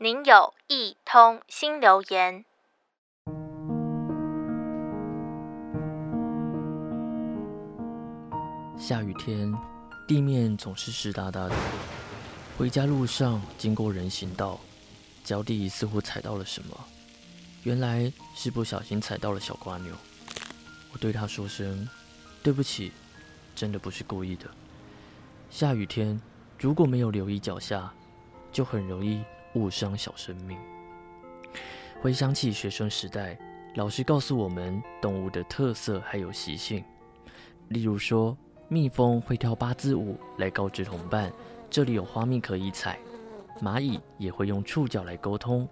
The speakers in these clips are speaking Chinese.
您有一通新留言。下雨天，地面总是湿哒哒的。回家路上经过人行道，脚底似乎踩到了什么，原来是不小心踩到了小瓜牛。我对他说声对不起，真的不是故意的。下雨天如果没有留意脚下，就很容易误伤小生命。回想起学生时代，老师告诉我们动物的特色还有习性，例如说，蜜蜂会跳八字舞来告知同伴这里有花蜜可以采，蚂蚁也会用触角来沟通，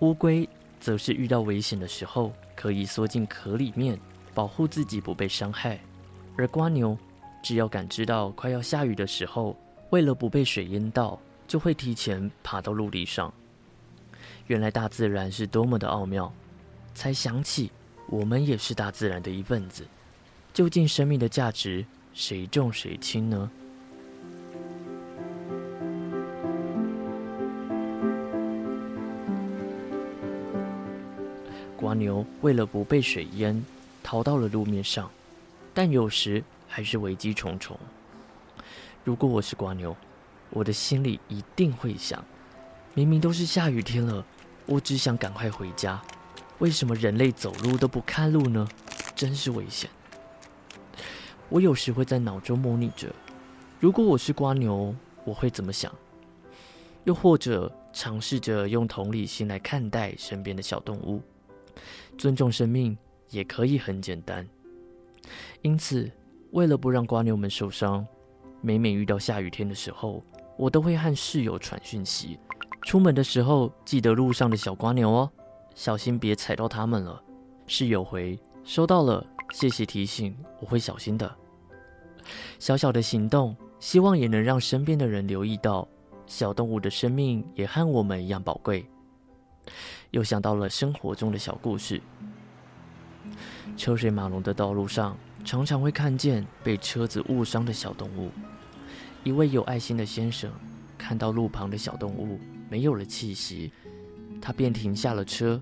乌龟则是遇到危险的时候可以缩进壳里面保护自己不被伤害，而瓜牛只要感知到快要下雨的时候，为了不被水淹到，就会提前爬到陆地上。原来大自然是多么的奥妙，才想起我们也是大自然的一份子。究竟生命的价值谁重谁轻呢？瓜牛为了不被水淹，逃到了路面上，但有时还是危机重重。如果我是瓜牛，我的心里一定会想：明明都是下雨天了，我只想赶快回家，为什么人类走路都不看路呢？真是危险。我有时会在脑中模拟着，如果我是瓜牛，我会怎么想？又或者尝试着用同理心来看待身边的小动物，尊重生命也可以很简单。因此，为了不让瓜牛们受伤，每每遇到下雨天的时候，我都会和室友传讯息，出门的时候记得路上的小瓜牛哦，小心别踩到它们了。室友回收到了，谢谢提醒，我会小心的。小小的行动，希望也能让身边的人留意到，小动物的生命也和我们一样宝贵。又想到了生活中的小故事，车水马龙的道路上，常常会看见被车子误伤的小动物。一位有爱心的先生看到路旁的小动物没有了气息，他便停下了车，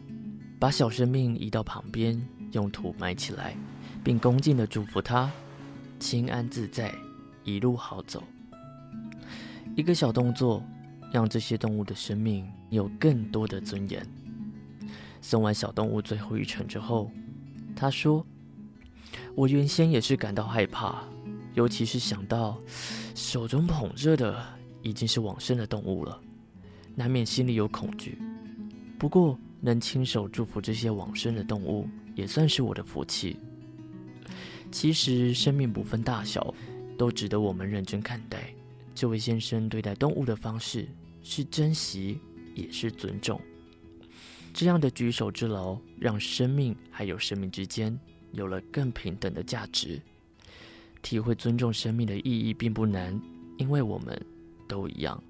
把小生命移到旁边，用土埋起来，并恭敬地祝福他：心安自在，一路好走。一个小动作，让这些动物的生命有更多的尊严。送完小动物最后一程之后，他说：“我原先也是感到害怕。”尤其是想到手中捧着的已经是往生的动物了，难免心里有恐惧。不过，能亲手祝福这些往生的动物，也算是我的福气。其实，生命不分大小，都值得我们认真看待。这位先生对待动物的方式，是珍惜，也是尊重。这样的举手之劳，让生命还有生命之间，有了更平等的价值。体会尊重生命的意义并不难，因为我们都一样。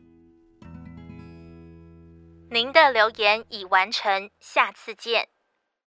您的留言已完成，下次见。